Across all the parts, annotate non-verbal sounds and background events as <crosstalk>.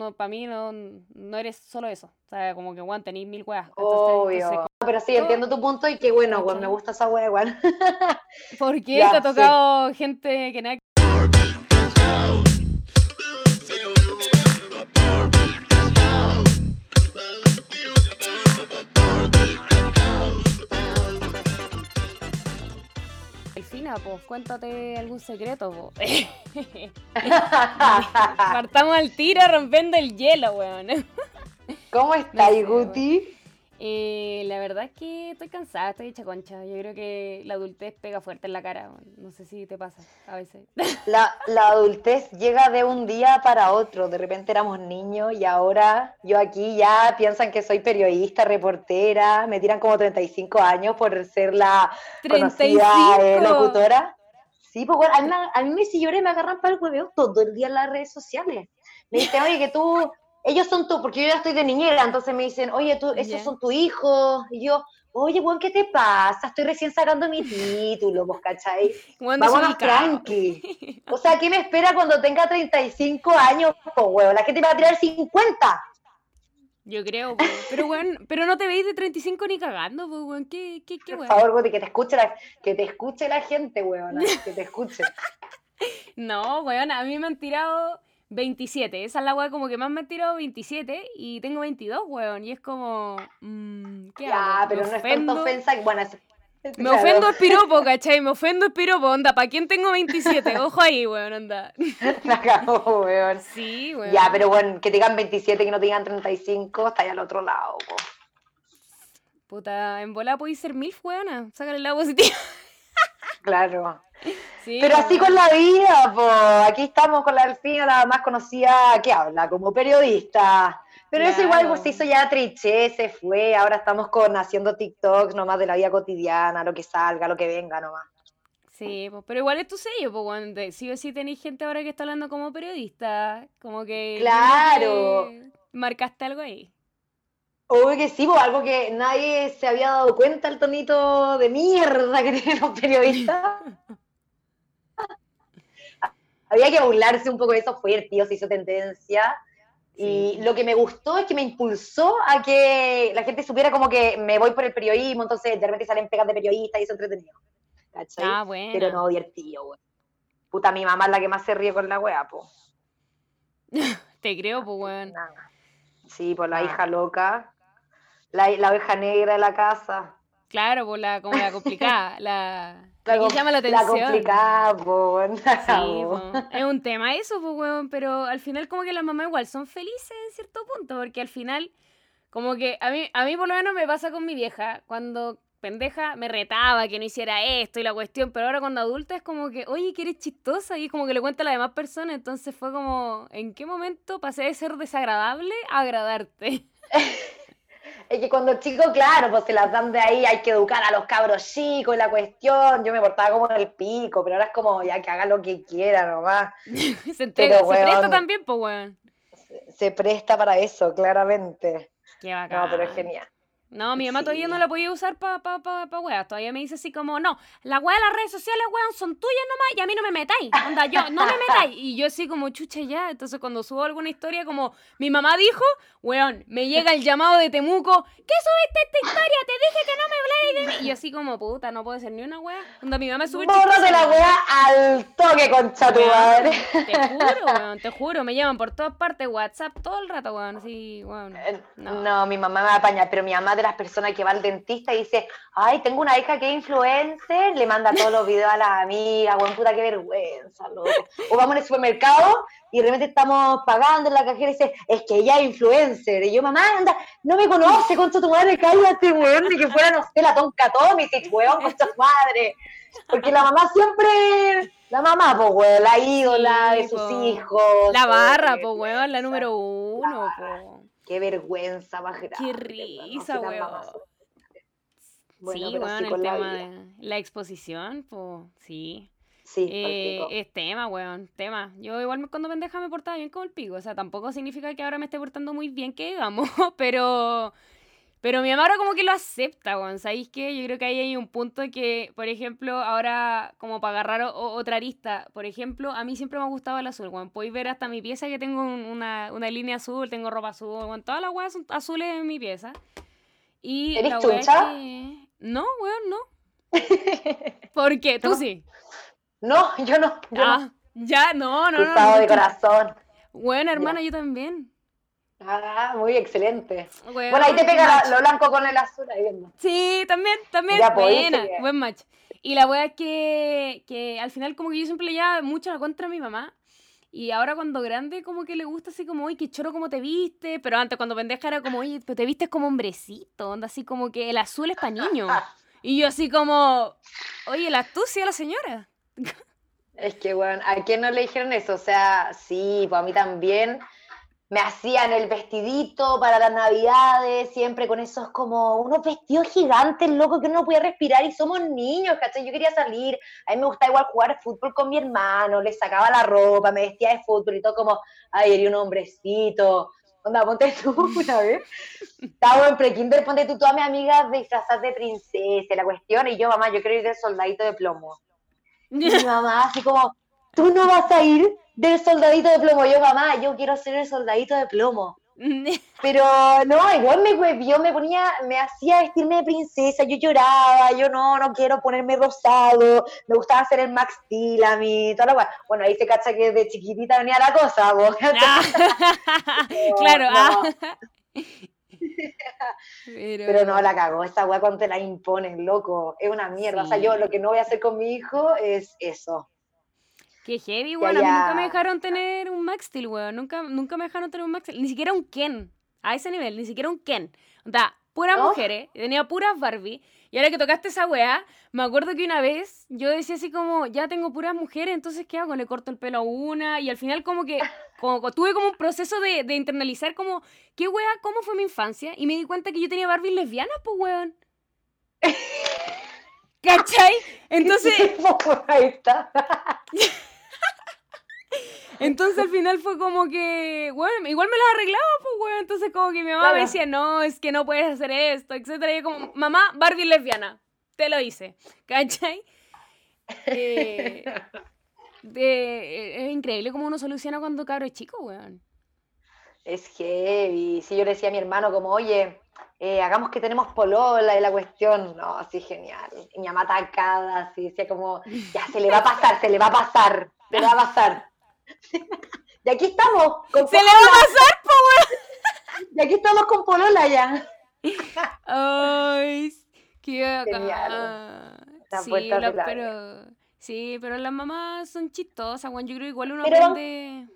no, para mí no, no eres solo eso. O sea, como que, weón, tenéis mil weas. Obvio. pero sí, entiendo tu punto y qué bueno, weón, me gusta esa wea, weón. <laughs> ¿Por qué te ha tocado gente que nada pues cuéntate algún secreto, <laughs> Partamos al tiro rompiendo el hielo, weón. ¿Cómo <laughs> estás, Guti? Eh, la verdad es que estoy cansada, estoy hecha concha. Yo creo que la adultez pega fuerte en la cara. No sé si te pasa a veces. <laughs> La, la, adultez llega de un día para otro. De repente éramos niños y ahora yo aquí ya piensan que soy periodista, reportera. Me tiran como 35 años por ser la conocida eh, locutora. Sí, pues bueno, a mí, a mí me y me agarran para el hueveo todo el día en las redes sociales. Me dicen, oye, que tú ellos son tú, porque yo ya estoy de niñera, entonces me dicen, oye, tú, esos son tus hijos. Y yo, oye, Juan, ¿qué te pasa? Estoy recién sacando mi título, ¿vos cachai? Vámonos tranqui. O sea, ¿qué me espera cuando tenga 35 años, po, huevo? La gente me va a tirar 50. Yo creo, pero bueno, pero no te veis de 35 ni cagando, pues, weón. ¿Qué, qué, qué, Por favor, que te escuche la, que te escuche la gente, weón. <laughs> Que te escuche. no, weón, a mí me han tirado 27. Esa es la weá como que más me tirado 27 y tengo 22, weón. Y es como. Mmm, ¿Qué ya, pero no es tanta ofensa. Bueno, es, me ofendo es <laughs> piropo, ¿cachai? Me ofendo es piropo, onda. ¿Para quién tengo 27? <laughs> Ojo ahí, weón, onda. <laughs> La cago, weón. Sí, weón. Ya, pero bueno, que tengan 27, que no tengan 35, está ahí al otro lado, po. Puta, en bola podéis ser mil, weona. Sácale el lado positivo. Claro. Pero así con la vida, pues aquí estamos con la Delfina, la más conocida que habla como periodista. Pero eso igual pues, se hizo ya triché, se fue, ahora estamos con haciendo TikToks nomás de la vida cotidiana, lo que salga, lo que venga nomás. Sí, pues, pero igual es tu sello, pues, cuando sí o sí tenéis gente ahora que está hablando como periodista, como que... Claro. marcaste algo ahí. Obvio que sí, algo que nadie se había dado cuenta, el tonito de mierda que <laughs> tienen los periodistas. había que burlarse un poco de eso, fue el tío, se hizo tendencia. Y lo que me gustó es que me impulsó a que la gente supiera como que me voy por el periodismo, entonces de repente salen pegas de periodista y eso entretenido. ¿Cachai? Ah, bueno. Pero no divertido, güey. Puta, mi mamá es la que más se ríe con la wea, po. <laughs> Te creo, pues, weón. Sí, por la ah. hija loca. La, la oveja negra de la casa. Claro, por la, como la <laughs> complicada, la, la que llama la atención. La complicada, po, sí, <laughs> es un tema eso, pues, weón, pero al final como que las mamás igual son felices en cierto punto, porque al final, como que a mí, a mí por lo menos me pasa con mi vieja, cuando pendeja me retaba que no hiciera esto y la cuestión, pero ahora cuando adulta es como que, oye, que eres chistosa y es como que le cuenta a las demás personas, entonces fue como, ¿en qué momento pasé de ser desagradable a agradarte? <laughs> Es que cuando chico, claro, pues se las dan de ahí, hay que educar a los cabros chicos y la cuestión. Yo me portaba como en el pico, pero ahora es como ya que haga lo que quiera nomás. <laughs> se, entrega, se presta también, pues, weón. Se, presta para eso, claramente. Qué bacán. No, pero es genial. No, mi mamá todavía no la podía usar para pa, pa, pa, weas. Todavía me dice así como, no, las weas de las redes sociales, weón, son tuyas nomás y a mí no me metáis. Anda, yo, no me metáis. Y yo así como, chucha ya. Entonces cuando subo alguna historia como, mi mamá dijo, weón, me llega el llamado de Temuco, ¿qué subiste esta historia? Te dije que no me habláis de mí. Y así como, puta, no puede ser ni una wea. Onda, mi mamá sube de la wea al toque, concha tu madre. Te <laughs> juro, weón, te juro. Me llaman por todas partes, WhatsApp, todo el rato, weón. Así, weón. Eh, no. no, mi mamá me va a apañar, pero mi mamá de las personas que va al dentista y dice, ay, tengo una hija que es influencer, le manda todos los videos a las amigas, buen puta, qué vergüenza, loco. O vamos el supermercado y de repente estamos pagando en la cajera y dice, es que ella es influencer. Y yo, mamá, anda, no me conoce, concha tu madre, cállate, weón, ni que fuera, no sé, la tonca Tommy, y weón, concha tu madre. Porque la mamá siempre, la mamá, pues, weón, la ídola de sus hijos. La barra, pues, weón, la número uno, pues. Qué vergüenza más grande. Qué risa, weón. sí, bueno, el tema de la exposición, pues sí. Sí, eh, es tema, weón, tema. Yo igual cuando pendeja me portaba bien como el pico, o sea, tampoco significa que ahora me esté portando muy bien, que digamos, <laughs> pero Pero mi mamá ahora como que lo acepta, weón. ¿Sabéis qué? Yo creo que ahí hay un punto que, por ejemplo, ahora, como para agarrar otra arista, por ejemplo, a mí siempre me ha gustado el azul, weón. Podéis ver hasta mi pieza que tengo una, línea azul, tengo ropa azul, weón. Todas las weas son azules en mi pieza. Y ¿Eres chucha? No, weón, no. <laughs> ¿Por qué? Tú sí. No, yo no. ah, ya, no, no, no. Estado de corazón. Bueno, hermano, yo también. Ah, muy excelente. Bueno, ahí te pega lo blanco con el azul ahí viendo. Sí, también, también. Ya, pues, Buena, buen match. Y la wea es que, que al final como que yo siempre le llevaba mucho la contra a mi mamá. Y ahora cuando grande como que le gusta así como, uy, qué choro como te viste. Pero antes cuando pendeja era como, oye, te vistes como hombrecito. Onda así como que el azul es para niños. <laughs> y yo así como, oye, la astucia la señora. <laughs> Es que, bueno, ¿a quién no le dijeron eso? O sea, sí, pues a mí también me hacían el vestidito para las navidades, siempre con esos como unos vestidos gigantes, loco, que uno no podía respirar y somos niños, ¿cachai? Yo quería salir, a mí me gustaba igual jugar fútbol con mi hermano, le sacaba la ropa, me vestía de fútbol y todo como, ay, era un hombrecito. Onda, ponte tú <laughs> una vez. Estaba en pre-kinder, ponte tú todas mis amigas disfrazadas de princesa, la cuestión, y yo, mamá, yo quiero ir de soldadito de plomo. Y mamá así como, tú no vas a ir del soldadito de plomo. Yo, mamá, yo quiero ser el soldadito de plomo. <laughs> Pero no, igual me yo me ponía, me hacía vestirme de princesa, yo lloraba, yo no, no quiero ponerme rosado, me gustaba hacer el Max Steel a mí, toda la Bueno, ahí se cacha que de chiquitita venía la cosa, vos. <laughs> Ah. <laughs> claro, ah. Pero... no, la cago, esta weá cuando te la imponen, loco, es una mierda. O sea, yo lo que no voy a hacer con mi hijo es eso. Qué heavy, weón. A mí nunca me dejaron tener un Max Steel, weón. Nunca, nunca me dejaron tener un Max Steel. Ni siquiera un Ken. A ese nivel, ni siquiera un Ken. O sea, puras mujeres. Tenía puras Barbie. Y ahora que tocaste esa weá, me acuerdo que una vez yo decía así como, ya tengo puras mujeres, entonces ¿qué hago? Le corto el pelo a una. Y al final como que como, tuve como un proceso de, de internalizar como, ¿qué weá? ¿Cómo fue mi infancia? Y me di cuenta que yo tenía Barbie lesbianas, pues weón. <laughs> ¿Cachai? Entonces... Ahí está. <laughs> Entonces al final fue como que, bueno, igual me las arreglaba, pues, bueno. Entonces como que mi mamá me decía, no, es que no puedes hacer esto, etcétera. Y yo como, mamá, Barbie lesbiana, te lo hice, ¿cachai? Eh, es increíble cómo uno soluciona cuando cabro es chico, weón. Es heavy. Si yo le decía a mi hermano como, oye, eh, hagamos que tenemos polola y la cuestión, no, así genial. Y mi mamá atacada, así decía como, ya se le va a pasar, se le va a pasar, se le va a pasar. <laughs> y aquí estamos. Con ¡Se le va a pasar, po, <laughs> Y aquí estamos con Polola ya. Ay, qué acá. Sí, pero, sí, pero las mamás son chistosas, Juan. Yo creo que igual uno aprende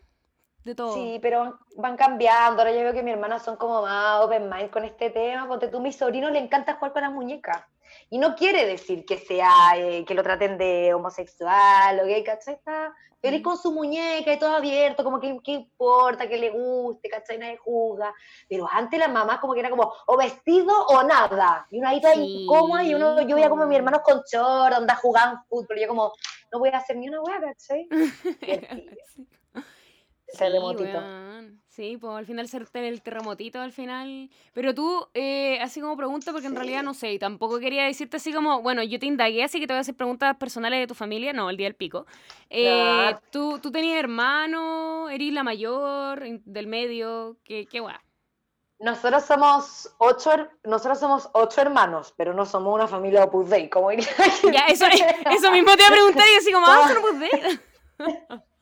de todo. Sí, pero van cambiando. Ahora yo veo que mi hermanas son como más open mind con este tema. Porque tú, mi sobrino le encanta jugar con las muñecas. Y no quiere decir que sea, eh, que lo traten de homosexual o gay, ¿cachai? Está feliz con su muñeca y todo abierto, como que qué importa, que le guste, ¿cachai? Nadie juzga. Pero antes la mamá como que era como o vestido o nada. Y uno ahí toda sí. incómoda y uno, yo veía como mi hermano con short, anda jugando fútbol. Y yo como, no voy a hacer ni una hueá, ¿cachai? <laughs> terremotito. Sí, pues al final ser el terremotito al final. Pero tú, eh, así como pregunta, porque en realidad no sé, y tampoco quería decirte así como, bueno, yo te indagué, así que te voy a hacer preguntas personales de tu familia, no, el día del pico. Eh, ¿tú, ¿Tú tenías hermano? ¿Eres la mayor del medio? ¿Qué, qué guay? Nosotros somos ocho, nosotros somos ocho hermanos, pero no somos una familia Opus Dei, como diría. Ya, eso, eso mismo te iba a preguntar y así como, <laughs> ah, son Opus Dei. <laughs>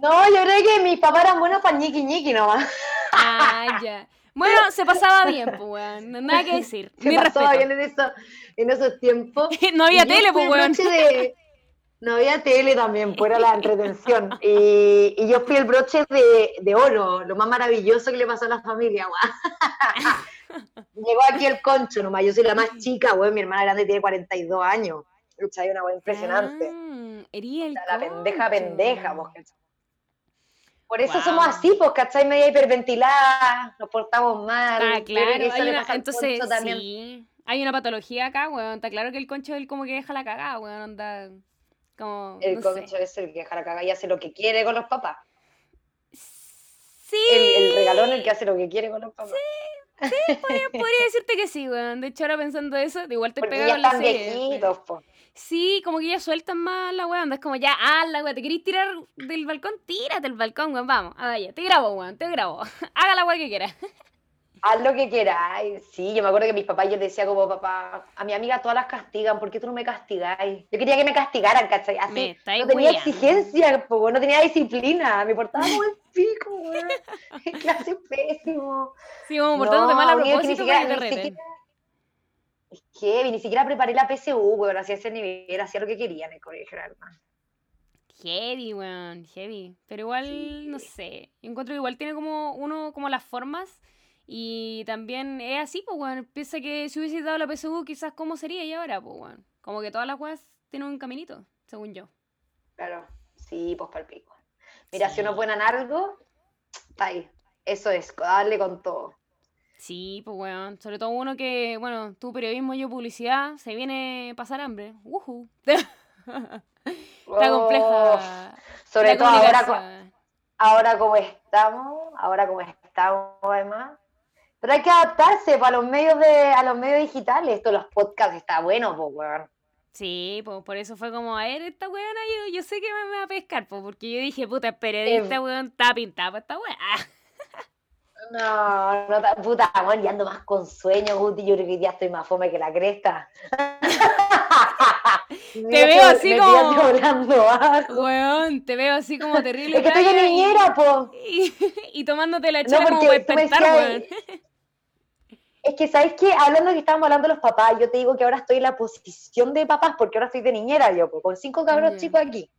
No, yo creo que mis papás eran buenos para ñiqui ñiqui nomás. Ah, ya. Bueno, se pasaba bien, pues, weón. Nada que decir. <laughs> Se pasaba bien en, eso, en esos tiempos. <laughs> no había tele, pues, weón. No había tele también, pues era la entretención. <laughs> Y, y yo fui el broche de, de, oro, lo más maravilloso que le pasó a la familia, weón. Llegó aquí el concho nomás, yo soy la más chica, weón, mi hermana grande tiene 42 años. Hay una weón impresionante. Ah, el la, pendeja pendeja, vos, por eso somos así, pues, ¿cachai? Media hiperventilada, nos portamos mal. Ah, claro, hay una, entonces, sí, hay una patología acá, weón. Está claro que el concho es el como que deja la cagada, weón, como, El concho es el que deja la cagada y hace lo que quiere con los papás. Sí. El, el, regalón el que hace lo que quiere con los papás. Sí, Sí, podría, podría decirte que sí, weón. De hecho, ahora pensando eso, igual te Porque pega ya con la están serie. viejitos, po. Sí, como que ya sueltan más la weón. Es como ya, ah, la weón, ¿te querés tirar del balcón? Tírate del balcón, weón, vamos. Ah, ya, te grabo, weón, te grabo. <laughs> Haga la weón que quieras. Haz lo que queráis. Sí, yo me acuerdo que mis papás, yo les decía como papá, a mi amiga todas las castigan, ¿por qué tú no me castigáis? Yo quería que me castigaran, ¿cachai? Así, Me no tenía exigencia, po, no tenía disciplina, me portaba como el pico, weón. <laughs> En clase pésimo. Sí, como portándote mal a propósito que ni siquiera- Es heavy, ni siquiera preparé la PSU, weón, hacía ese nivel, hacía lo que quería en el colegio, la verdad. Heavy, weón, heavy. Pero igual, no sé. Encuentro que igual tiene como uno, como las formas. Y también es así, pues, weón. Piensa que si hubiese dado la PSU, quizás cómo sería y ahora, pues, weón. Como que todas las weas tienen un caminito, según yo. Claro, sí, pues para el pico. Mira, si uno es buena en algo, está ahí. Eso es, darle con todo. Sí, pues, weón. Sobre todo uno que, bueno, tú periodismo, yo publicidad, se viene a pasar hambre. Ujú. <laughs> Está Oh, compleja. sobre la todo ahora, ahora como estamos, ahora como estamos además. Pero hay que adaptarse para los medios de, a los medios digitales. Esto, los podcasts, está bueno, pues, weón. Sí, pues por eso fue como, a ver, esta weona, yo, yo sé que me, me va a pescar, pues, porque yo dije, puta, es periodista, Em. weón, está pintada para esta weá. <laughs> No, no, ta- puta, weón, ya ando más con sueño, Guti. Yo creo que ya estoy más fome que la cresta. <laughs> Te veo así como-. Weón, te veo así como terrible. Es que estoy y- niñera, po. Y, <laughs> y tomándote la No, chela como tú me despertar, weón. Es que, ¿sabes qué? Hablando de que estábamos hablando de los papás, yo te digo que ahora estoy en la posición de papás porque ahora estoy de niñera yo, con cinco cabros chicos aquí.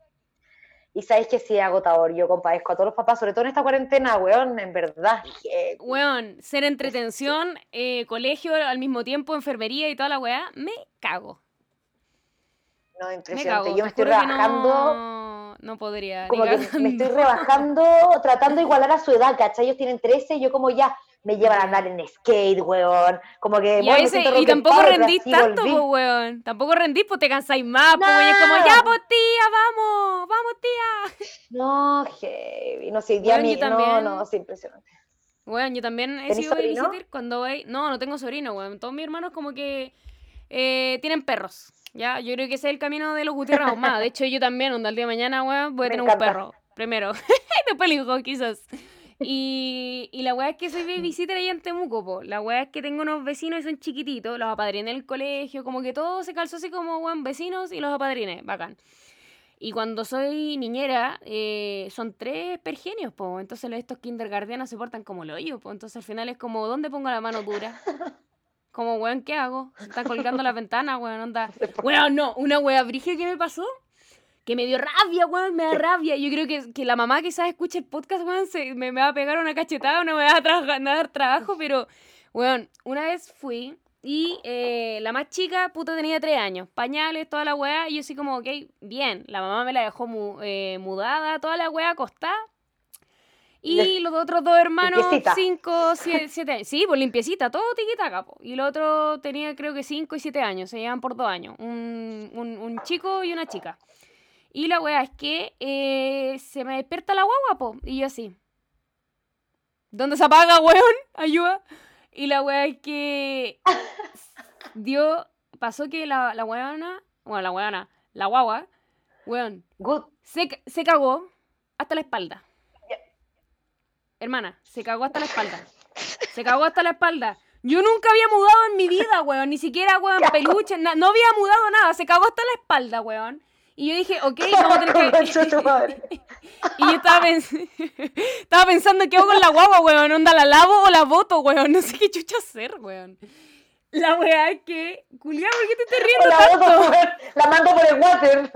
Y sabes que sí es agotador, yo compadezco a todos los papás, sobre todo en esta cuarentena, weón, en verdad. que- Weón, ser entretención, eh, colegio al mismo tiempo, enfermería y toda la weá, me cago. No, Me impresionante. cago. yo me estoy rebajando, No, no podría. como que me estoy rebajando, tratando de igualar a su edad, ¿cachai? Ellos tienen 13 y yo como ya me llevan a andar en skate, weón. Como que, Y, a veces- y tampoco rendís tanto, weón. Tampoco rendís, pues te cansáis más, pues, weón. Y es como, ya, pues, tía, vamos, vamos, tía. No, heavy. No sé, día yo mi- no, también. no, es impresionante. Weón, yo también he ¿Tenés sido babysitter cuando voy... No, no tengo sobrino, weón. Todos mis hermanos como que eh, tienen perros. Ya, yo creo que ese es el camino de los Gutiérrez Ahumada. De hecho, yo también, el día de mañana, weón, voy a Me tener encanta. un perro. Primero. <laughs> Después el hijo, quizás. Y, y la weá es que soy babysitter ahí en Temuco, po. La weá es que tengo unos vecinos y son chiquititos, los apadriné en el colegio, como que todo se calzó así como, weón, vecinos y los apadriné, bacán. Y cuando soy niñera, eh, son tres pergenios, po. Entonces estos kindergartenos se portan como lo yo, po. Entonces al final es como, ¿dónde pongo la mano dura? <laughs> Como, weón, ¿qué hago? Se están colgando las ventanas, weón, onda. <laughs> Weón, no, una wea brígida que me pasó, que me dio rabia, weón, me da rabia. Yo creo que, que la mamá quizás escuche el podcast, weón, se, me, me va a pegar una cachetada, no me va a tra- dar trabajo, pero, weón, una vez fui y eh, la más chica, puta, tenía tres años, pañales, toda la weá, y yo así como, ok, bien, la mamá me la dejó mu- eh, mudada, toda la weá acostada. Y los otros dos hermanos, Limpiecita. cinco, <laughs> siete, siete años. Sí, pues limpiecita, todo tiquitaca, po. Y el otro tenía creo que cinco y siete años, se llevan por dos años. Un, un, un chico y una chica. Y la weá es que eh, se me despierta la guagua, po. Y yo así. ¿Dónde se apaga, weón? <laughs> Ayuda. Y la weá es que dio. Pasó que la, la weona. Bueno, la weona. La guagua. Weón. Good. Se, se cagó hasta la espalda. Hermana, se cagó hasta la espalda. Se cagó hasta la espalda. Yo nunca había mudado en mi vida, weón. Ni siquiera, weón, peluche. no había mudado nada. Se cagó hasta la espalda, weón. Y yo dije, ok, <laughs> vamos a tener que... <laughs> y yo estaba, pens- <laughs> estaba pensando, ¿qué hago con la guagua, weón? ¿Onda la lavo o la boto, weón? No sé qué chucha hacer, weón. La weá es que... Culiao, ¿por qué te estás riendo La, tanto? boto, la mando por el water.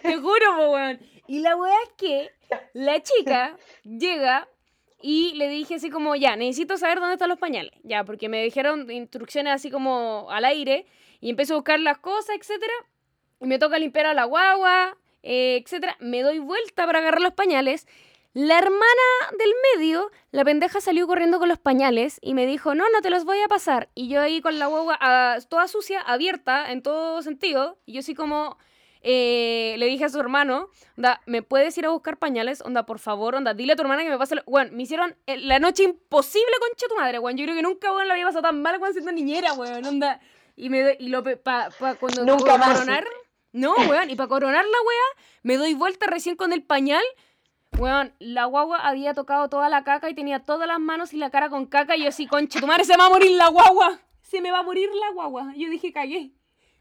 Te juro, po, weón. Y la weá es que la chica llega y le dije así como, ya, necesito saber dónde están los pañales. Ya, porque me dijeron instrucciones así como al aire y empiezo a buscar las cosas, etcétera. Y me toca limpiar a la guagua, eh, etcétera. Me doy vuelta para agarrar los pañales. La hermana del medio, la pendeja salió corriendo con los pañales y me dijo, no, no te los voy a pasar. Y yo ahí con la guagua ah, toda sucia, abierta en todo sentido. Y yo así como, eh, le dije a su hermano, onda, ¿me puedes ir a buscar pañales? Onda, por favor, onda, dile a tu hermana que me pase... Lo... Bueno, me hicieron eh, la noche imposible, concha tu madre, weón. Yo creo que nunca, weón, la había pasado tan mal, weón, siendo niñera, weón, onda. Y, me, y lo, pa, pa, cuando... Nunca más. Coronar, no, weón, y para coronar la wea, me doy vuelta recién con el pañal... Weón, la guagua había tocado toda la caca y tenía todas las manos y la cara con caca. Y yo así, concha, tu madre, se me va a morir la guagua. Se me va a morir la guagua. Yo dije, cagué.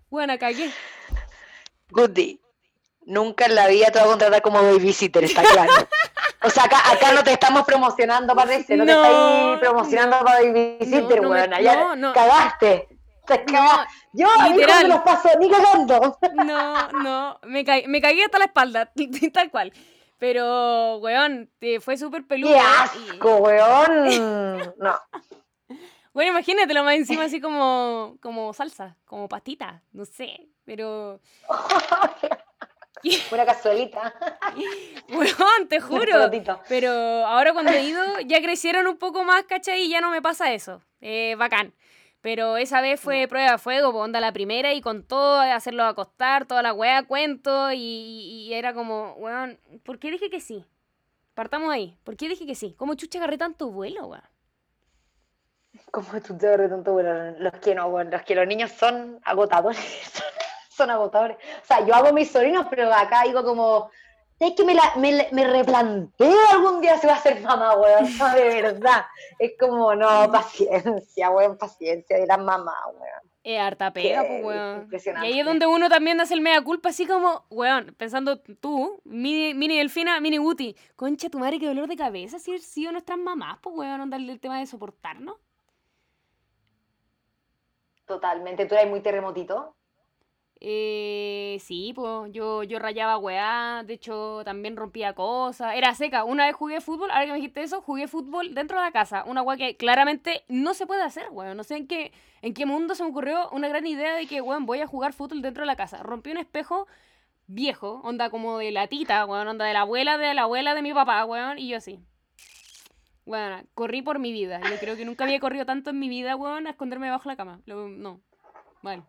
Bueno, cagué. Goody, nunca en la vida te voy a contratar como babysitter, está claro. O sea, acá, acá no te estamos promocionando, parece, no, te estáis promocionando para babysitter, no, no me- ya no, no. Yo a literal. no los paso ni cagando. No, no, me, ca- me cagué hasta la espalda, <laughs> tal cual. Pero, weón, te- fue súper peludo. ¡Qué y- asco, weón! No. <laughs> Bueno, imagínatelo más encima así como, como salsa, como pastita, no sé, pero... <laughs> Una cazuelita. Weón, te juro. Pero ahora cuando he ido, ya crecieron un poco más, ¿cachai? Y ya no me pasa eso. Eh, bacán. Pero esa vez fue prueba de fuego, pues, onda la primera y con todo, hacerlo acostar, toda la weá, cuento. Y, y- era como, weón, ¿por qué dije que sí? Partamos ahí. ¿Por qué dije que sí? ¿Cómo chucha agarré tanto vuelo, weón? Tú te agarras tanto, bueno, los que no, bueno, los que los niños son agotadores, <laughs> son agotadores. O sea, yo hago mis sobrinos, pero acá digo como, es que me, la, me, la- me replanteo algún día si va a ser mamá, weón, no, <laughs> de verdad. Es como, no, paciencia, weón, paciencia de las mamás, weón. Es harta pega, pues, weón. Y impresionante. ahí es donde uno también hace el mea culpa, así como, weón, pensando tú, mini, mini Delfina, mini Guti, concha tu madre, qué dolor de cabeza si sido nuestras mamás, pues, weón, onda el tema de soportarnos. Totalmente, tú eres muy terremotito. Eh, sí, pues yo, yo rayaba weá, de hecho también rompía cosas, era seca. Una vez jugué fútbol, ahora que me dijiste eso, jugué fútbol dentro de la casa, una weá que claramente no se puede hacer, weón. No sé en qué, en qué mundo se me ocurrió una gran idea de que, weón, voy a jugar fútbol dentro de la casa. Rompí un espejo viejo, onda como de la tita, weón, onda de la abuela de la abuela de mi papá, weón, y yo así. Bueno, corrí por mi vida. Yo creo que nunca había corrido tanto en mi vida, weón, a esconderme debajo de la cama. No. Vale.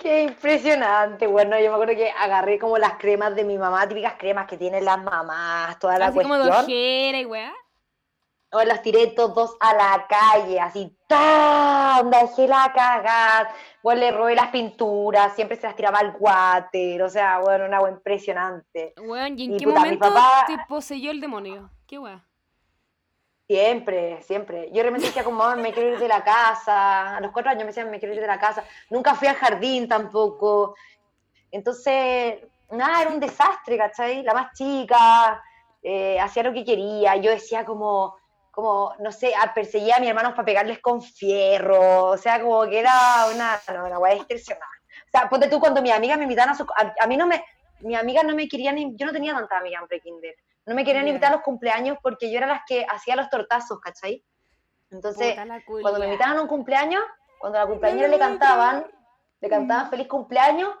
Qué impresionante, bueno, yo me acuerdo que agarré como las cremas de mi mamá, típicas cremas que tienen las mamás, toda la Así como cuestión. ojera y weá. O las tiré todos a la calle, así, ¡tam! Dejé la cagada. Bueno, le robé las pinturas, siempre se las tiraba al water, o sea, bueno, una agua impresionante. Weón, ¿y en Y qué puta, momento papá- te poseyó el demonio? ¿Qué weá? Siempre, siempre. Yo realmente decía como, "Mamá, me quiero ir de la casa. A los cuatro años me decían, me quiero ir de la casa. Nunca fui al jardín tampoco. Entonces, nada, era un desastre, ¿cachai? La más chica, eh, hacía lo que quería. Yo decía como, como, no sé, perseguía a mis hermanos para pegarles con fierro. O sea, como que era una, no, una weá distorsionada. O sea, ponte tú cuando mis amigas me invitaban a su... A, mí no me... Mis amigas no me querían... Yo no tenía tantas amigas en pre-kinder. No me querían invitar a los cumpleaños porque yo era las que hacía los tortazos, ¿cachai? Entonces, cuando me invitaban a un cumpleaños, cuando a la cumpleañera le cantaban, le cantaban feliz cumpleaños,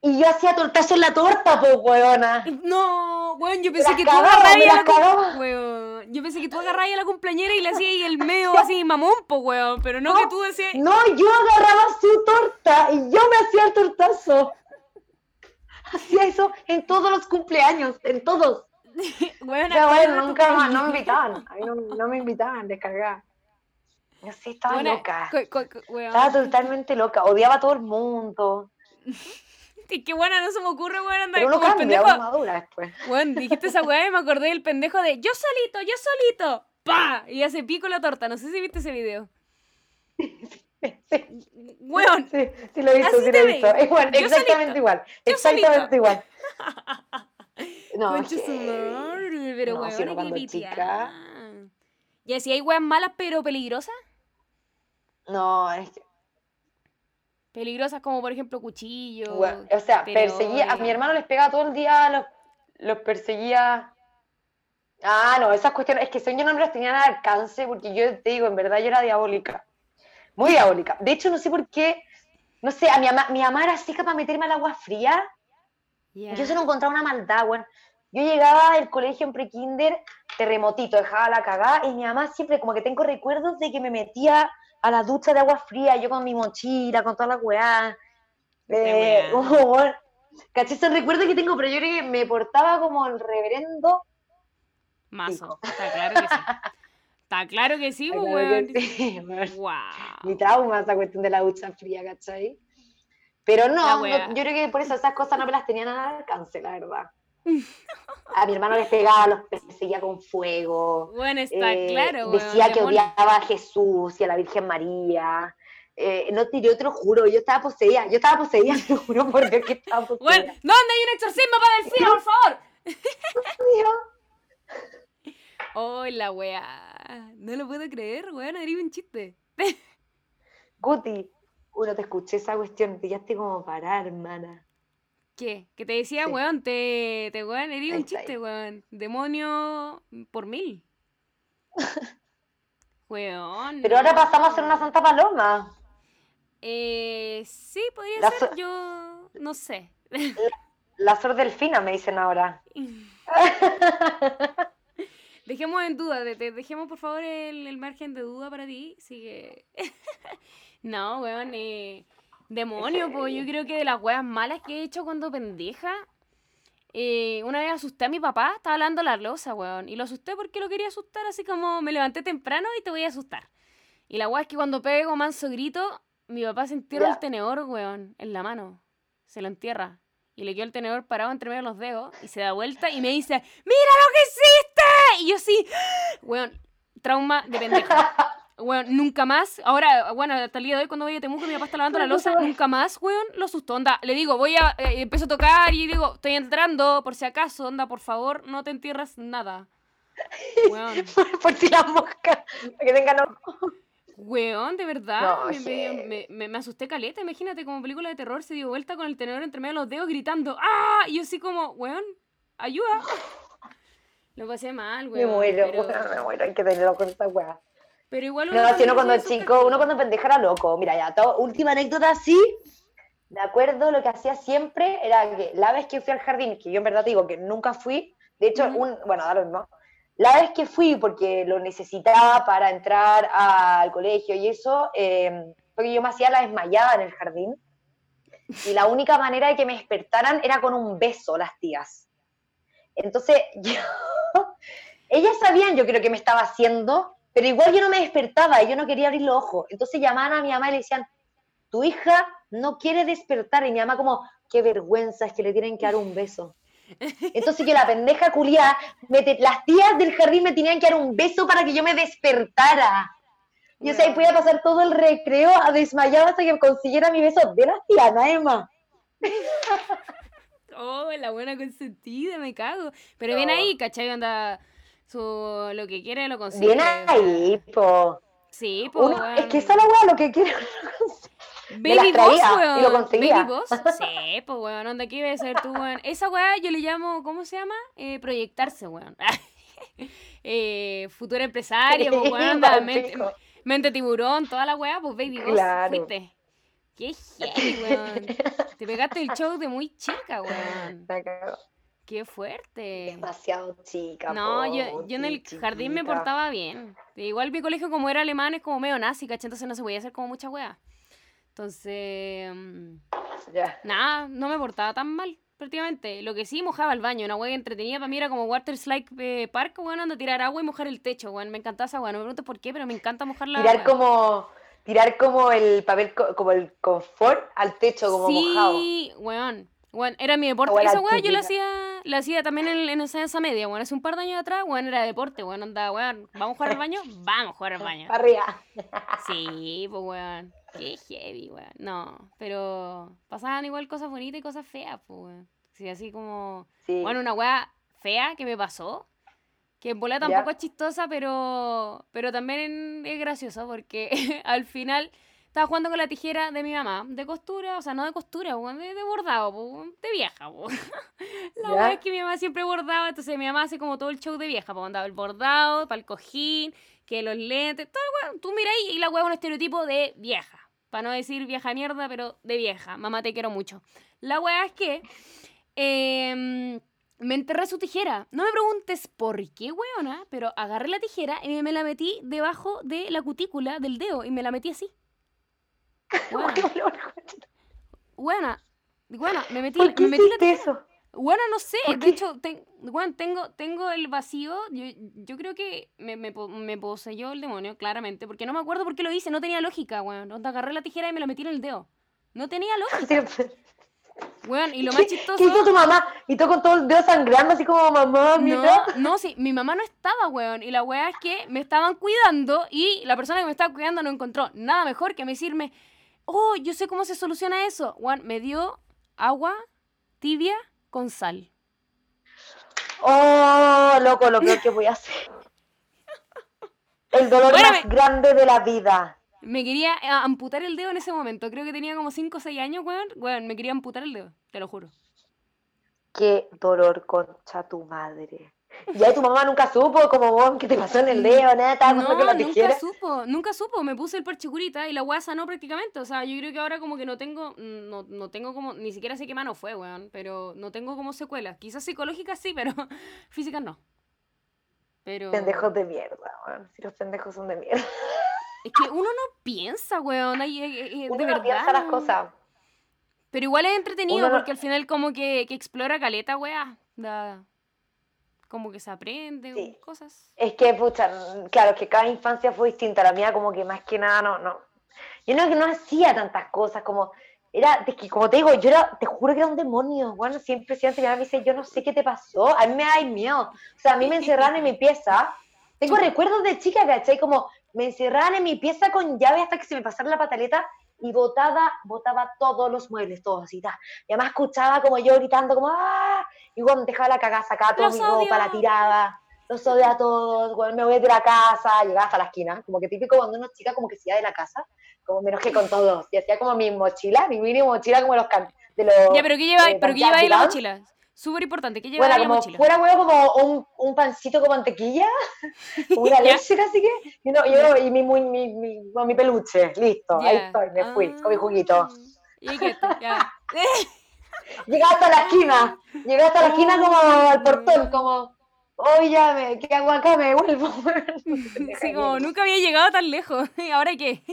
y yo hacía tortazo en la torta, pues, weona. No, weón, yo pensé las que tú agarrabas me a la weón. Yo pensé que tú agarrabas a la cumpleañera y le hacías el medio <laughs> así mamón, po, weón. Pero no, que tú decías. No, yo agarraba su torta y yo me hacía el tortazo. <laughs> Hacía eso en todos los cumpleaños, en todos. <laughs> Weón, Ya, bueno, nunca más, no me invitaban. A mí no, no me invitaban, descargar. No sé, estaba Weona, loca. weón. Estaba totalmente loca. Odiaba a todo el mundo. Y qué buena, no se me ocurre, weón, andar como el pendejo. madura después. Weón, dijiste esa weá y me acordé del pendejo de yo solito, yo solito. ¡Pa! Y hace pico la torta. No sé si viste ese video. Sí, <laughs> Weón, sí, sí lo he visto, sí lo he visto. Igual, Yo exactamente solito. igual. Yo exactamente solito. igual. <laughs> No, Concha su madre, pero No, weón, si cuando chica- Y así hay weas malas pero peligrosas. No, es que, Peligrosas como por ejemplo cuchillo. bueno, o sea, perseguía, a mi hermano les pegaba todo el día, los, los perseguía. Ah, no, esas cuestiones, es que son yo no me las tenían al alcance, porque yo te digo, en verdad yo era diabólica. Muy diabólica. De hecho, no sé por qué, no sé, a mi mamá, mi mamá era seca para meterme al agua fría. Ya. Yo se lo encontraba una maldad, weón. Yo llegaba del colegio en pre-kinder, terremotito, dejaba la cagada, y mi mamá siempre como que tengo recuerdos de que me metía a la ducha de agua fría, yo con mi mochila, con toda la weá. Eh, como, <laughs> weón, ¿Cachai? Ese recuerdo que tengo, pero yo creo que me portaba como el reverendo. Mazo. Está claro que sí. Está claro que sí, pues, Claro weón. sí. <laughs> Wow. Mi trauma, esa cuestión de la ducha fría, ¿cachai? Pero no, wea. no, yo creo que por eso esas cosas no me las tenían al alcance, la verdad. <laughs> A mi hermano les pegaba, los perseguía con fuego. Bueno, está eh, claro, weón. decía que odiaba a Jesús y a la Virgen María. Eh, no tiré, te lo juro, yo estaba poseída, yo estaba poseída, <laughs> te lo juro por Dios que estaba poseída. Weón, ¿dónde hay un exorcismo para Delfina, por favor? <laughs> Oh, la weá. No lo puedo creer, weón. Eres un chiste. Guti, uno te escuché esa cuestión, te quedaste como parar, hermana. ¿Qué? Que te decía, Sí. weón, te, te weón, Ahí un chiste, weón. Demonio por mil. <laughs> Weón. Pero ahora pasamos a ser una santa paloma. Eh, sí, podría La ser. so- Yo no sé. La sor delfina me dicen ahora. <laughs> Dejemos en duda, de- de- dejemos por favor el, el margen de duda para ti. Sigue. <laughs> no, weón, eh, demonio, pues yo creo que de las weas malas que he hecho cuando pendeja. eh, una vez asusté a mi papá, estaba hablando la losa, weón. Y lo asusté porque lo quería asustar, así como me levanté temprano y te voy a asustar. Y la wea es que cuando pego manso grito, mi papá se entierra el tenedor, weón, en la mano. Se lo entierra. Y le quedó el tenedor parado entre medio de los dedos y se da vuelta y me dice, ¡Mira lo que hiciste! Y yo sí, <gasps> weón, trauma de pendeja. <laughs> Weón, nunca más, ahora, bueno, hasta el día de hoy cuando voy a Temuco mi papá está lavando la losa, <laughs> nunca más, weón, lo asustó, onda, le digo, voy a, eh, empiezo a tocar y digo, estoy entrando, por si acaso, onda, por favor, no te entierras nada. Weón, <laughs> por si las moscas, para que tengan ojo. weón, de verdad, No, me, me- me- me- me asusté caleta, imagínate, como película de terror, se dio vuelta con el tenedor entre medio de los dedos gritando, ¡ah! Y yo así como, weón, ayuda. <laughs> Lo pasé mal, Me weón. muero, pero, weón, me muero, hay que tenerlo con esa weá. Pero igual No, si uno cuando chico, uno cuando pendeja era loco. Mira, ya, todo- última anécdota así. De acuerdo, lo que hacía siempre era que la vez que fui al jardín, que yo en verdad te digo que nunca fui, de hecho, un, bueno, lo mismo. La vez que fui, porque lo necesitaba para entrar al colegio y eso, eh, porque yo me hacía la desmayada en el jardín. Y la única manera de que me despertaran era con un beso, las tías. Entonces, <laughs> yo, ellas sabían, yo creo que me estaba haciendo, pero igual yo no me despertaba y yo no quería abrir los ojos. Entonces llamaban a mi mamá y le decían, tu hija no quiere despertar. Y mi mamá como, qué vergüenza, es que le tienen que dar un beso. <laughs> Entonces que la pendeja culiada, las tías del jardín me tenían que dar un beso para que yo me despertara. Y o sea, ahí podía pasar todo el recreo a desmayar hasta que consiguiera mi beso de tías, nada más. <laughs> Oh, la buena consentida, me cago. Pero bien No. ahí, ¿cachai? Onda, su, lo que quiere lo consigue. Bien ahí, po. Sí, Uno- es que esa es la weá, lo que <laughs> las Baby Boss, y weón. lo conseguía. Baby Boss. <laughs> Sí, pues, weón. Onda, ¿qué iba a ser tú, weón? Esa weá yo le llamo, ¿cómo se llama? Eh, proyectarse, weón. <laughs> eh, futuro empresario, pues, weón. Onda, mente, tiburón, toda la weá, pues, Baby Boss. Claro. Fuiste. Qué heavy, weón. Te pegaste el show de muy chica, weón. Qué fuerte. Demasiado chica. No, po, yo, yo en el sí, jardín me portaba bien. Igual mi colegio como era alemán es como medio nazi, ¿cachai? Entonces no se podía hacer como mucha wea. Entonces, mm, Ya. nada, no me portaba tan mal, prácticamente. Lo que sí, mojaba el baño, una wea entretenida para mí era como Water Slide eh, Park, weón, anda a tirar agua y mojar el techo, weón. Me encantaba esa wea, no me preguntes por qué, pero me encanta mojar la Tirar como, tirar como el papel, co- como el confort al techo, como mojado. Sí, weón. Weón, era mi deporte. Esa weá yo la hacía, la hacía también en, en enseñanza media, weón. Hace un par de años atrás, weón, era deporte, weón. Andaba, weón, ¿vamos a jugar al baño? Vamos a jugar al baño. Para arriba. Sí, pues weón. Qué heavy, weón. No, pero pasaban igual cosas bonitas y cosas feas, pues weón. Sí, así como. Sí. Bueno, una weá fea que me pasó. Que en bola tampoco es chistosa, pero, pero también es graciosa porque <laughs> al final estaba jugando con la tijera de mi mamá, de costura, o sea, no de costura, de, de bordado, de vieja. <laughs> La weá es que mi mamá siempre bordaba, entonces mi mamá hace como todo el show de vieja, pues andaba el bordado, para el cojín, que los lentes, todo el weón. Tú mira ahí y la weá es un estereotipo de vieja. Para no decir vieja mierda, pero de vieja. Mamá, te quiero mucho. La weá es que em, me enterré su tijera. No me preguntes por qué, weona, pero agarré la tijera y me la metí debajo de la cutícula del dedo y me la metí así. Weona, Bueno, me metí, ¿Por qué me metí la eso? Bueno, no sé, ¿Por de hecho, ten- bueno, tengo, tengo el vacío, yo, yo creo que me, me, me poseyó el demonio, claramente, porque no me acuerdo por qué lo hice, no tenía lógica, weón. Onda, agarré la tijera y me la metí en el dedo. No tenía lógica, <laughs> weón, y lo más ¿Qué, chistoso... ¿Qué hizo tu mamá? Y tú con todo el dedo sangrando, así como mamá, No, mira. no, sí, mi mamá no estaba, weón. Y la weá es que me estaban cuidando y la persona que me estaba cuidando no encontró nada mejor que me decirme, oh, yo sé cómo se soluciona eso. Weón, me dio agua tibia con sal. Oh, loco, lo peor que voy a <laughs> hacer. El dolor Bueno, más me- grande de la vida. Me quería eh, amputar el dedo en ese momento. Creo que tenía como 5 o 6 años, weón. Weón, me quería amputar el dedo, te lo juro. Qué dolor, concha tu madre. Y ahí tu mamá nunca supo como vos, qué te pasó en el dedo, nada, estaba No, con la nunca tijera. supo, nunca supo. Me puse el parche curita y la weá sanó prácticamente. O sea, yo creo que ahora como que no tengo, mm, no, no tengo como, ni siquiera sé qué mano fue, weón. Pero no tengo como secuelas. Quizás psicológicas sí, pero <laughs> físicas no. Pero... Pendejos de mierda, weón. Si los pendejos son de mierda. <laughs> Es que uno no piensa, weón. ay, ay, ay, Uno de no verdad. piensa las no. cosas. Pero igual es entretenido Uno no- porque al final como que, que explora caleta, weá. Da... Como que se aprende Sí. cosas. Es que, pucha, claro, que cada infancia fue distinta. La mía, como que más que nada, no, no. Yo no, no hacía tantas cosas, como, era, es que como te digo, yo era, te juro que era un demonio, bueno, siempre, mamá me dice, yo no sé qué te pasó, a mí me da miedo. O sea, a mí me encerraron en mi pieza, tengo recuerdos de chica, ¿cachai? Como, me encerraban en mi pieza con llave hasta que se me pasara la pataleta y botaba, botaba todos los muebles, todos así, ta. Y además escuchaba como yo gritando, como, ¡ah! Y cuando dejaba la cagada, sacaba toda mi ropa, la tiraba los odio a todos, bueno, me voy de la casa, llegaba hasta la esquina, como que típico cuando una chica como que se iba de la casa, como me enojé con todos, y hacía como mi mochila, mi mini mochila como los can- de los... Ya, pero ¿qué lleváis? eh, ¿Pero qué Bad lleváis Súper importante, ¿qué lleváis Bueno, en la mochila? fuera huevo como un, un pancito con mantequilla, <laughs> una leche casi que, y, no, yo, y mi, mi, mi, peluche, listo, ahí estoy, me fui, con mi Ah, juguito. Y quedaste, ya. <laughs> Llegué hasta la esquina, llegué hasta la esquina como al portón, como, oye, ya me, ¿qué hago acá? Me vuelvo. <laughs> Sí, como nunca había llegado tan lejos. ¿Y ahora qué?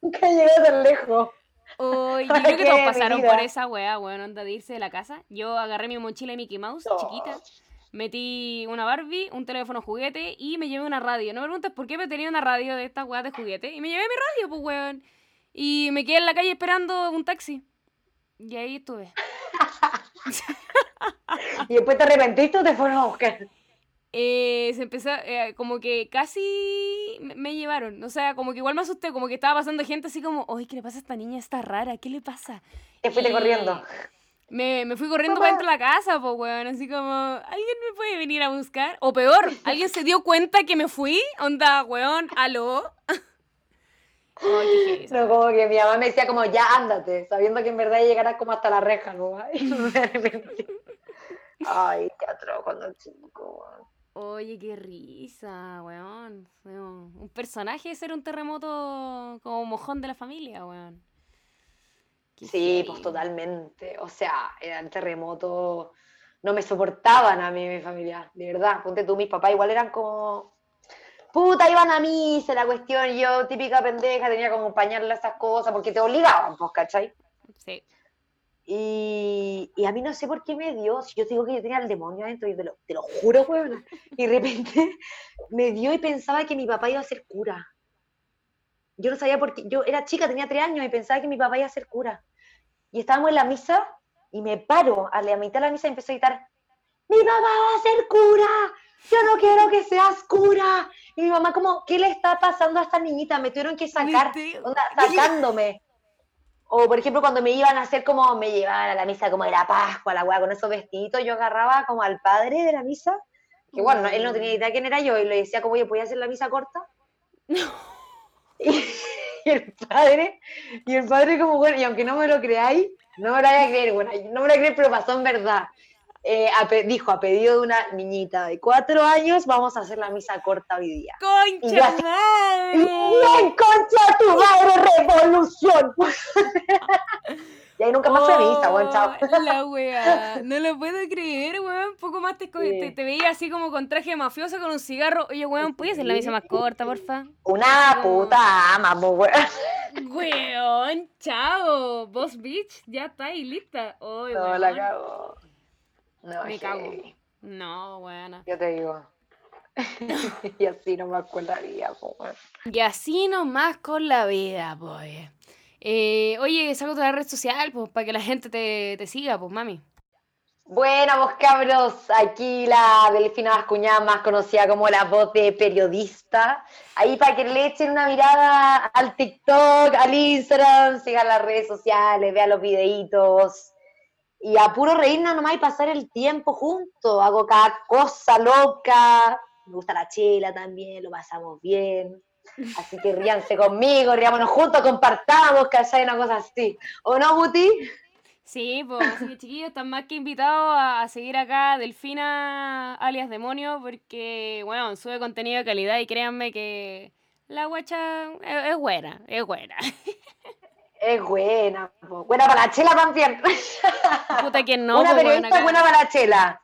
Nunca llegué tan lejos. Oh, yo <laughs> creo que todos pasaron por esa weá, weón, onda de irse de la casa. Yo agarré mi mochila de Mickey Mouse, chiquita. Metí una Barbie, un teléfono juguete y me llevé una radio. No me preguntes por qué, pero tenía una radio de estas weas de juguete. Y me llevé mi radio, pues weón. Y me quedé en la calle esperando un taxi. Y ahí estuve. <laughs> Y después te arrepentiste o te fueron a buscar. Eh, se empezó, eh, como que casi me, me llevaron. O sea, como que igual me asusté, como que estaba pasando gente así como, oye, ¿qué le pasa a esta niña? Está rara, ¿qué le pasa? Te fuiste corriendo. Me, me fui corriendo para dentro de la casa, pues, weón. Así como, ¿alguien me puede venir a buscar? O peor, ¿alguien se dio cuenta que me fui? Onda, weón, aló. <laughs> Esa No, como que mi mamá me decía como, ya ándate, sabiendo que en verdad llegarás como hasta la reja, ¿no? <laughs> Ay, qué atroz cuando chico. Oye, qué risa, weón. Weón, Un personaje de ser un terremoto como mojón de la familia, weón. Qué Sí, pues totalmente. O sea, era el terremoto. No me soportaban a mí mi familia, de verdad. Ponte tú, mis papás igual eran como. Puta, iban a misa, la cuestión. Yo, típica pendeja, tenía que acompañarle a esas cosas porque te obligaban, pues, ¿cachai? Sí. Y, y a mí no sé por qué me dio, si yo digo que yo tenía el demonio adentro, y te lo, te lo juro, weón. Y de repente <laughs> me dio y pensaba que mi papá iba a ser cura. Yo no sabía por qué, yo era chica, tenía tres años y pensaba que mi papá iba a ser cura. Y estábamos en la misa y me paro a la mitad de la misa y empecé a gritar, mi papá va a ser cura, yo no quiero que seas cura. Y mi mamá como, ¿qué le está pasando a esta niñita? Me tuvieron que sacar, onda, sacándome. O por ejemplo, cuando me iban a hacer como, me llevaban a la misa como de la Pascua, la weá, con esos vestiditos, yo agarraba como al padre de la misa, que bueno, él no tenía idea quién era yo, y le decía como, oye, ¿podía hacer la misa corta? <laughs> <laughs> Y, y el padre, y el padre como, bueno, y aunque no me lo creáis, no me lo vaya a creer, bueno, no me lo voy a creer, pero pasó en verdad. Eh, a dijo, a pedido de una niñita de cuatro años, vamos a hacer la misa corta hoy día. Y ¡Concha así- madre! ¡Bien, concha tu madre, revolución! <laughs> y ahí nunca más fue a misa, buen chao. Oh, La <laughs> wea, no lo puedo creer, weón. Poco más te, co- Sí. te, te veía así como con traje mafioso con un cigarro. Oye, weón, ¿puedes hacer la misa más corta, porfa? Una puta ama, weón. <laughs> Weón, chao. Boss Beach, ya está ahí lista. Oy, No, weón. la cago. No, Me cago. No, weona. Yo te digo. <laughs> y así nomás con la vida, weón. Y así nomás con la vida, pues. Eh, oye, saco toda la red social, pues, para que la gente te, te siga, pues, mami. Bueno, vos cabros, aquí la Delfina Bascuñán, más conocida como la voz de periodista. Ahí para que le echen una mirada al TikTok, al Instagram, sigan las redes sociales, vean los videitos. Y a puro reírnos nomás y pasar el tiempo juntos. Hago cada cosa loca. Me gusta la chela también, lo pasamos bien. Así que ríanse conmigo, riámonos juntos, compartamos, que haya una cosa así. ¿O no, Guti? Sí, pues, así que chiquillos, están más que invitados a, seguir acá Delfina alias Demonio, porque, bueno, sube contenido de calidad y créanme que la guacha es buena, es buena. <laughs> Es buena, po. buena para la chela también. <laughs> Puta que no, una periodista acá. buena para la chela.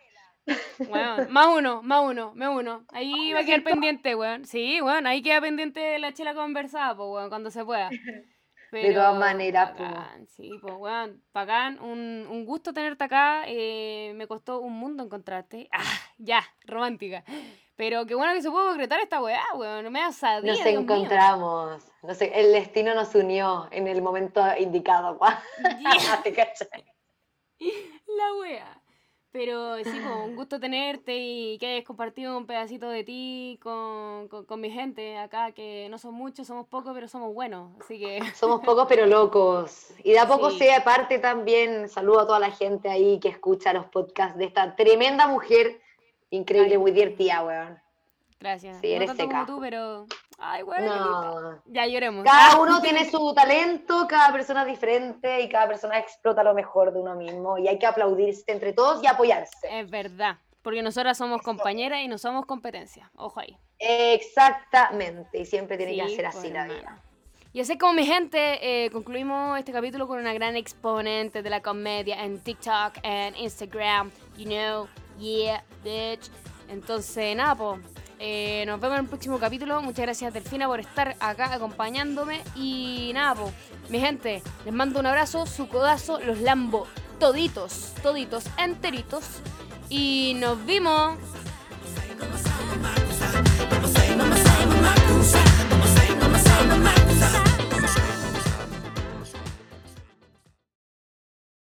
Más uno, más uno, me uno. Ahí va a quedar pendiente, weón. Sí, weón, ahí queda pendiente la chela conversada, pues, weón, cuando se pueda. <laughs> De todas maneras, bacán, Sí, pues, weón, bacán. Un, un gusto tenerte acá. eh, me costó un mundo encontrarte. Ah, ya, romántica. Pero qué bueno que se pudo concretar esta weá, weón. No me sabía, Nos Dios mío. encontramos. No sé, el destino nos unió en el momento indicado. <laughs> Yeah. <laughs> ¿Te? La wea. Pero sí, po, un gusto tenerte y que hayas compartido un pedacito de ti con, con, con mi gente acá, que no son muchos, somos pocos, pero somos buenos. Así que <laughs> Somos pocos pero locos. Y de a poco Sí. se aparte también, saludo a toda la gente ahí que escucha los podcasts de esta tremenda mujer increíble, muy divertida, weón. gracias. Sí, eres no tanto seca. como tú, pero... Ay, weón. No. Ya lloremos. Cada <laughs> uno tiene su talento, cada persona es diferente y cada persona explota lo mejor de uno mismo y hay que aplaudirse entre todos y apoyarse. Es verdad. Porque nosotras somos compañeras y no somos competencia. Ojo ahí. Exactamente, y siempre tiene que Sí, ser pues, así la vida. Y así como mi gente, eh, concluimos este capítulo con una gran exponente de la comedia en TikTok, en Instagram, you know, Yeah, bitch. Entonces, nada, pues. Eh, nos vemos en el próximo capítulo. Muchas gracias, Delfina, por estar acá acompañándome. Y nada, po, mi gente, les mando un abrazo, su codazo, los lambo, toditos, toditos, enteritos. Y nos vimos.